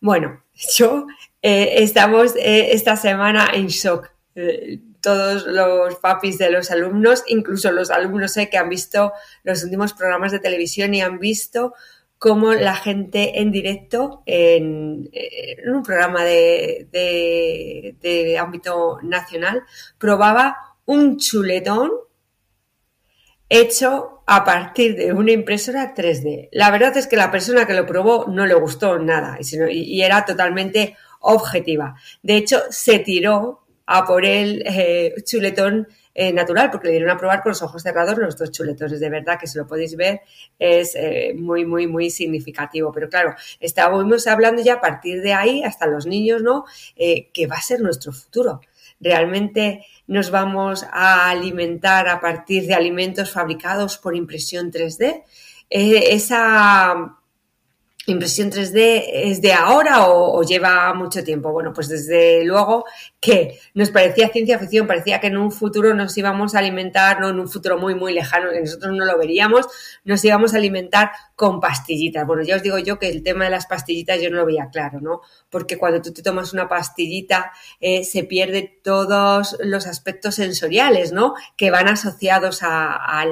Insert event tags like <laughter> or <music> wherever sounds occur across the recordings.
Bueno, <laughs> yo eh, estamos eh, esta semana en shock. Eh, todos los papis de los alumnos, incluso los alumnos que han visto los últimos programas de televisión y han visto cómo la gente en directo en, un programa de, de, ámbito nacional probaba un chuletón hecho a partir de una impresora 3D. La verdad es que la persona que lo probó no le gustó nada y, era totalmente objetiva. De hecho, se tiró a por el eh, chuletón eh, natural, porque le dieron a probar con los ojos cerrados los dos chuletones. De verdad que si lo podéis ver es eh, muy, muy, muy significativo. Pero claro, estábamos hablando ya a partir de ahí, hasta los niños, ¿no? que va a ser nuestro futuro. Realmente nos vamos a alimentar a partir de alimentos fabricados por impresión 3D. esa impresión 3D es de ahora o, lleva mucho tiempo? Bueno, pues desde luego que nos parecía ciencia ficción, parecía que en un futuro nos íbamos a alimentar, no en un futuro muy, muy lejano, que nosotros no lo veríamos, nos íbamos a alimentar con pastillitas. Bueno, ya os digo yo que el tema de las pastillitas yo no lo veía claro, ¿no? Porque cuando tú te tomas una pastillita eh, se pierde todos los aspectos sensoriales, ¿no? Que van asociados a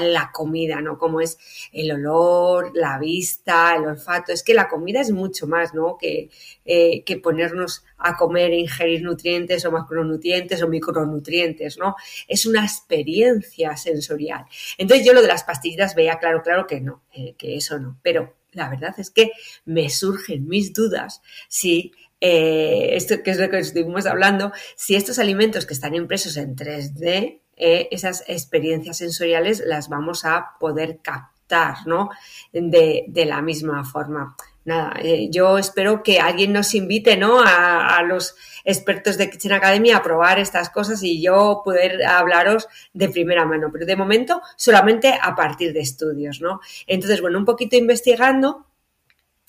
la comida, ¿no? Como es el olor, la vista, el olfato es que la comida es mucho más, ¿no? Que, eh, que ponernos a comer e ingerir nutrientes o macronutrientes o micronutrientes, ¿no? Es una experiencia sensorial. Entonces yo lo de las pastillitas veía claro, claro que no, eh, que eso no. Pero la verdad es que me surgen mis dudas si eh, esto que es lo que estuvimos hablando, si estos alimentos que están impresos en 3D, esas experiencias sensoriales las vamos a poder captar ¿no? De, la misma forma. Nada, eh, yo espero que alguien nos invite, ¿no? A, los expertos de Kitchen Academy a probar estas cosas y yo poder hablaros de primera mano, pero de momento solamente a partir de estudios, ¿no? Entonces, bueno, un poquito investigando,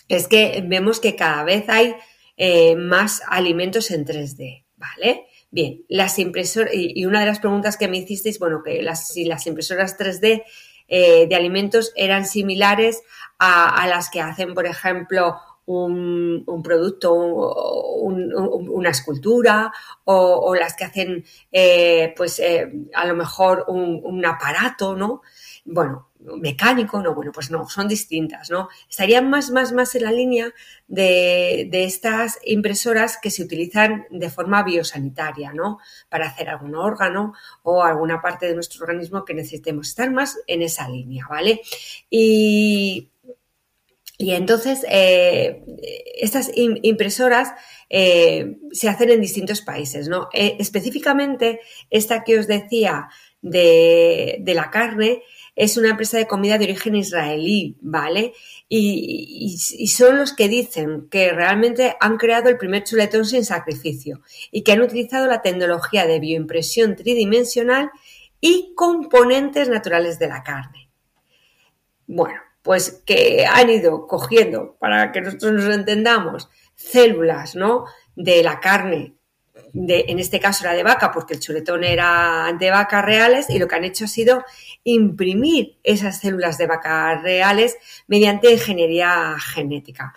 es que vemos que cada vez hay eh, más alimentos en 3D, ¿vale? Bien, las impresoras, y, una de las preguntas que me hicisteis, bueno, que si las impresoras 3D eh, de alimentos eran similares a, las que hacen, por ejemplo, un, producto, una escultura o, las que hacen, eh, pues, eh, a lo mejor un, un, aparato, ¿no? Bueno, mecánico, no, bueno, pues no, son distintas, ¿no? Estarían más, más, más en la línea de, estas impresoras que se utilizan de forma biosanitaria, ¿no? Para hacer algún órgano o alguna parte de nuestro organismo que necesitemos estar más en esa línea, ¿vale? Y, y entonces, eh, estas impresoras eh, se hacen en distintos países, ¿no? Eh, específicamente, esta que os decía de, de la carne, es una empresa de comida de origen israelí, ¿vale? Y, son los que dicen que realmente han creado el primer chuletón sin sacrificio y que han utilizado la tecnología de bioimpresión tridimensional y componentes naturales de la carne. Bueno, pues que han ido cogiendo, para que nosotros nos entendamos, células, ¿no? De la carne en este caso era de vaca, porque el chuletón era de vacas reales, y lo que han hecho ha sido imprimir esas células de vacas reales mediante ingeniería genética.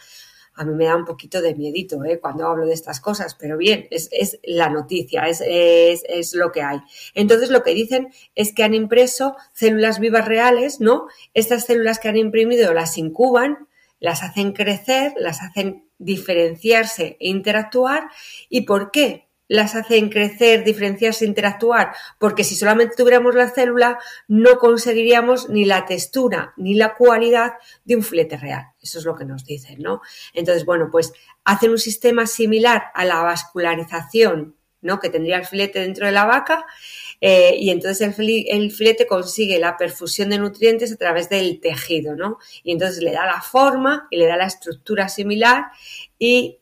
A mí me da un poquito de miedito ¿eh? cuando hablo de estas cosas, pero bien, es, la noticia, es, es, lo que hay. Entonces lo que dicen es que han impreso células vivas reales, ¿no? Estas células que han imprimido las incuban, las hacen crecer, las hacen diferenciarse e interactuar. ¿Y por qué? Las hacen crecer, diferenciarse, interactuar, porque si solamente tuviéramos la célula, no conseguiríamos ni la textura ni la cualidad de un filete real. Eso es lo que nos dicen, ¿no? Entonces, bueno, pues hacen un sistema similar a la vascularización, ¿no? Que tendría el filete dentro de la vaca, eh, y entonces el, el, filete consigue la perfusión de nutrientes a través del tejido, ¿no? Y entonces le da la forma y le da la estructura similar y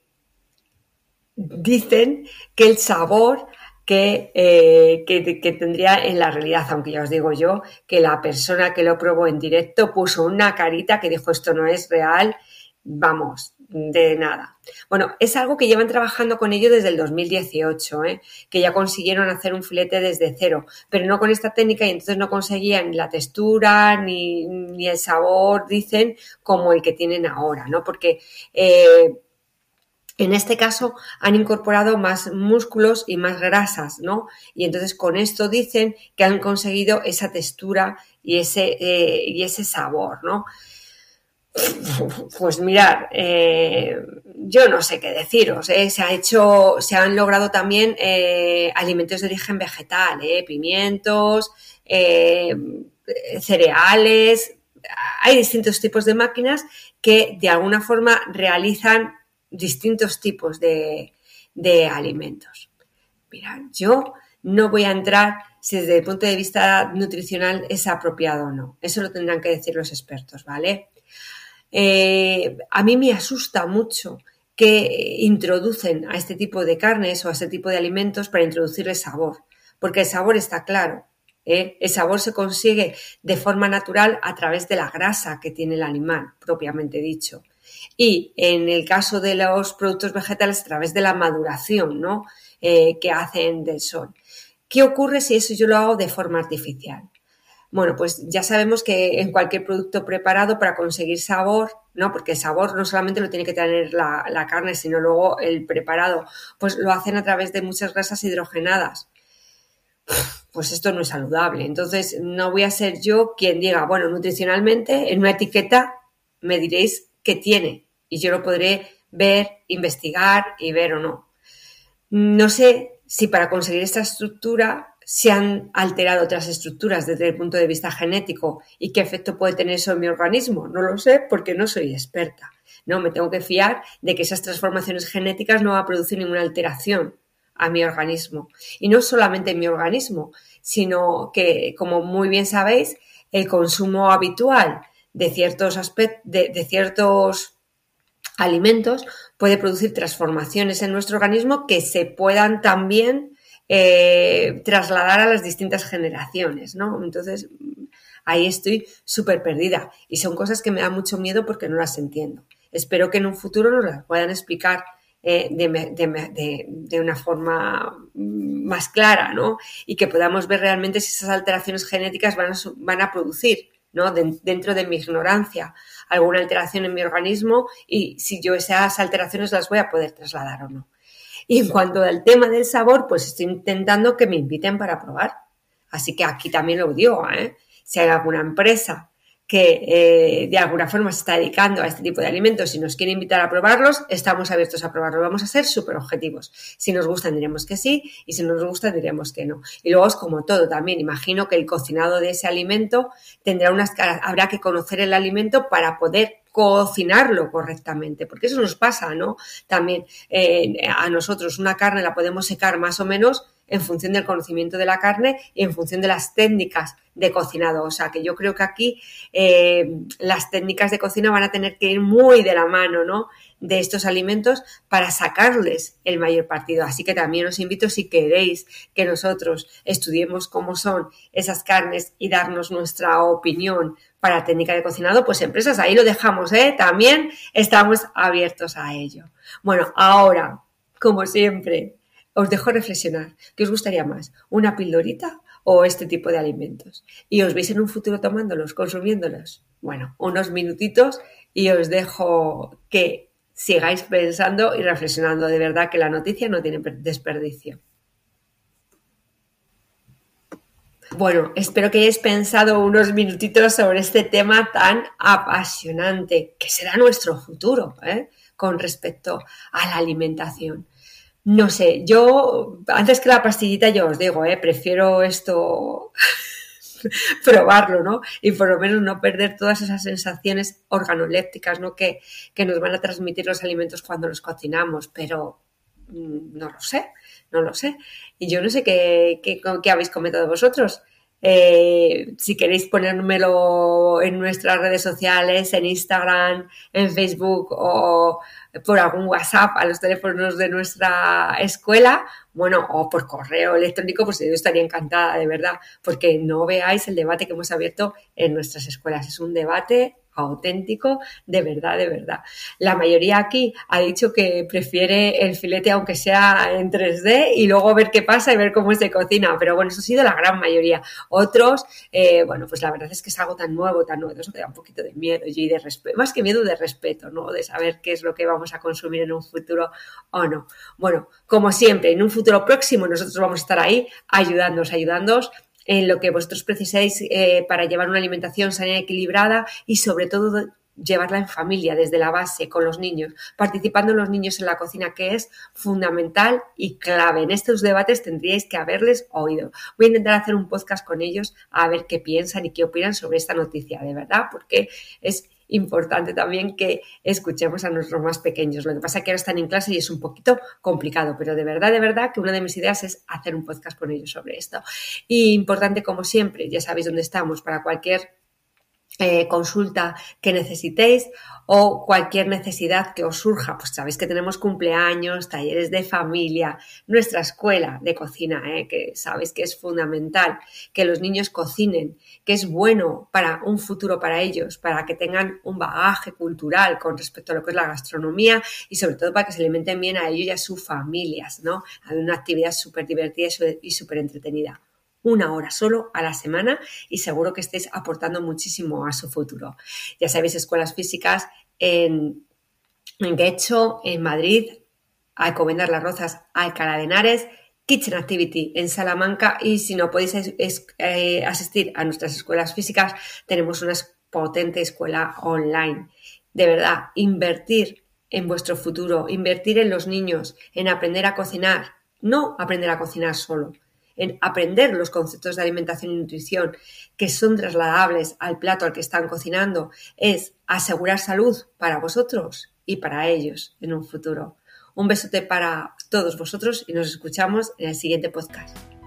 dicen que el sabor eh, que, que, tendría en la realidad, aunque ya os digo yo que la persona que lo probó en directo puso una carita que dijo esto no es real, vamos, de nada. Bueno, es algo que llevan trabajando con ello desde el 2018, ¿eh? que ya consiguieron hacer un filete desde cero, pero no con esta técnica y entonces no conseguían ni la textura ni, ni el sabor, dicen, como el que tienen ahora, ¿no? Porque eh, en este caso han incorporado más músculos y más grasas, ¿no? Y entonces con esto dicen que han conseguido esa textura y ese, eh, y ese sabor, ¿no? Pues mirar, eh, yo no sé qué deciros. ¿eh? Se ha hecho, se han logrado también alimentos de origen vegetal, pimientos, cereales. Hay distintos tipos de máquinas que de alguna forma realizan distintos tipos de, alimentos. Mira, yo no voy a entrar si desde el punto de vista nutricional es apropiado o no. Eso lo tendrán que decir los expertos, ¿vale? Eh, a mí me asusta mucho que introducen a este tipo de carnes o a este tipo de alimentos para introducirle sabor, porque el sabor está claro. ¿eh? El sabor se consigue de forma natural a través de la grasa que tiene el animal, propiamente dicho y en el caso de los productos vegetales a través de la maduración ¿no? Eh, que hacen del sol. ¿Qué ocurre si eso yo lo hago de forma artificial? Bueno, pues ya sabemos que en cualquier producto preparado para conseguir sabor, ¿no? Porque el sabor no solamente lo tiene que tener la, la carne, sino luego el preparado, pues lo hacen a través de muchas grasas hidrogenadas pues esto no es saludable. Entonces, no voy a ser yo quien diga, bueno, nutricionalmente, en una etiqueta me diréis que tiene y yo lo podré ver, investigar y ver o no. No sé si para conseguir esta estructura se han alterado otras estructuras desde el punto de vista genético y qué efecto puede tener eso en mi organismo. No lo sé porque no soy experta. No, me tengo que fiar de que esas transformaciones genéticas no van a producir ninguna alteración a mi organismo. Y no solamente en mi organismo, sino que, como muy bien sabéis, el consumo habitual de ciertos aspectos, de ciertos alimentos puede producir transformaciones en nuestro organismo que se puedan también eh, trasladar a las distintas generaciones, ¿no? Entonces, ahí estoy súper perdida y son cosas que me da mucho miedo porque no las entiendo. Espero que en un futuro nos las puedan explicar eh, de, una forma más clara, ¿no? Y que podamos ver realmente si esas alteraciones genéticas van a, van a producir, ¿no? dentro de mi ignorancia alguna alteración en mi organismo y si yo esas alteraciones las voy a poder trasladar o no. Y en cuanto al tema del sabor, pues estoy intentando que me inviten para probar. Así que aquí también lo digo, ¿eh? Si hay alguna empresa que eh, de alguna forma se está dedicando a este tipo de alimentos y nos quiere invitar a probarlos, estamos abiertos a probarlos. Vamos a ser súper objetivos. Si nos gustan diremos que sí y si no nos gusta diremos que no. Y luego es como todo también. Imagino que el cocinado de ese alimento tendrá unas habrá que conocer el alimento para poder cocinarlo correctamente, porque eso nos pasa, ¿no? También eh, a nosotros una carne la podemos secar más o menos en función del conocimiento de la carne y en función de las técnicas de cocinado. O sea que yo creo que aquí eh, las técnicas de cocina van a tener que ir muy de la mano, ¿no? de estos alimentos para sacarles el mayor partido. Así que también os invito, si queréis que nosotros estudiemos cómo son esas carnes y darnos nuestra opinión para técnica de cocinado, pues empresas, ahí lo dejamos, ¿eh? También estamos abiertos a ello. Bueno, ahora, como siempre, os dejo reflexionar. ¿Qué os gustaría más? ¿Una pildorita o este tipo de alimentos? ¿Y os veis en un futuro tomándolos, consumiéndolos? Bueno, unos minutitos y os dejo que sigáis pensando y reflexionando. De verdad que la noticia no tiene desperdicio. Bueno, espero que hayáis pensado unos minutitos sobre este tema tan apasionante, que será nuestro futuro, ¿eh? con respecto a la alimentación. No sé, yo antes que la pastillita yo os digo, ¿eh? prefiero esto <laughs> probarlo, ¿no? Y por lo menos no perder todas esas sensaciones organolépticas, ¿no? Que, que nos van a transmitir los alimentos cuando los cocinamos, pero mm, no lo sé, no lo sé. Y yo no sé qué, qué, qué habéis comentado vosotros. Eh, si queréis ponérmelo en nuestras redes sociales, en Instagram, en Facebook o por algún WhatsApp a los teléfonos de nuestra escuela, bueno, o por correo electrónico, pues yo estaría encantada, de verdad, porque no veáis el debate que hemos abierto en nuestras escuelas. Es un debate auténtico, de verdad, de verdad. La mayoría aquí ha dicho que prefiere el filete aunque sea en 3D y luego ver qué pasa y ver cómo se cocina, pero bueno, eso ha sido la gran mayoría. Otros, eh, bueno, pues la verdad es que es algo tan nuevo, tan nuevo, eso que da un poquito de miedo y de respeto, más que miedo de respeto, ¿no? De saber qué es lo que vamos a consumir en un futuro o no. Bueno, como siempre, en un futuro próximo nosotros vamos a estar ahí ayudándoos, ayudándoos en lo que vosotros precisáis eh, para llevar una alimentación sana y equilibrada y sobre todo llevarla en familia, desde la base, con los niños, participando los niños en la cocina, que es fundamental y clave. En estos debates tendríais que haberles oído. Voy a intentar hacer un podcast con ellos a ver qué piensan y qué opinan sobre esta noticia, de verdad, porque es importante también que escuchemos a nuestros más pequeños. Lo que pasa es que ahora están en clase y es un poquito complicado, pero de verdad, de verdad que una de mis ideas es hacer un podcast con ellos sobre esto. Y importante, como siempre, ya sabéis dónde estamos para cualquier eh, consulta que necesitéis o cualquier necesidad que os surja. Pues sabéis que tenemos cumpleaños, talleres de familia, nuestra escuela de cocina, eh, que sabéis que es fundamental que los niños cocinen, que es bueno para un futuro para ellos, para que tengan un bagaje cultural con respecto a lo que es la gastronomía y sobre todo para que se alimenten bien a ellos y a sus familias, ¿no? Hay una actividad súper divertida y súper entretenida una hora solo a la semana y seguro que estéis aportando muchísimo a su futuro. Ya sabéis, escuelas físicas en, en Guecho, en Madrid, Alcobendas Las Rozas, Alcalá de Henares, Kitchen Activity en Salamanca y si no podéis eh, asistir a nuestras escuelas físicas, tenemos una potente escuela online. De verdad, invertir en vuestro futuro, invertir en los niños, en aprender a cocinar, no aprender a cocinar solo, en aprender los conceptos de alimentación y nutrición que son trasladables al plato al que están cocinando, es asegurar salud para vosotros y para ellos en un futuro. Un besote para todos vosotros y nos escuchamos en el siguiente podcast.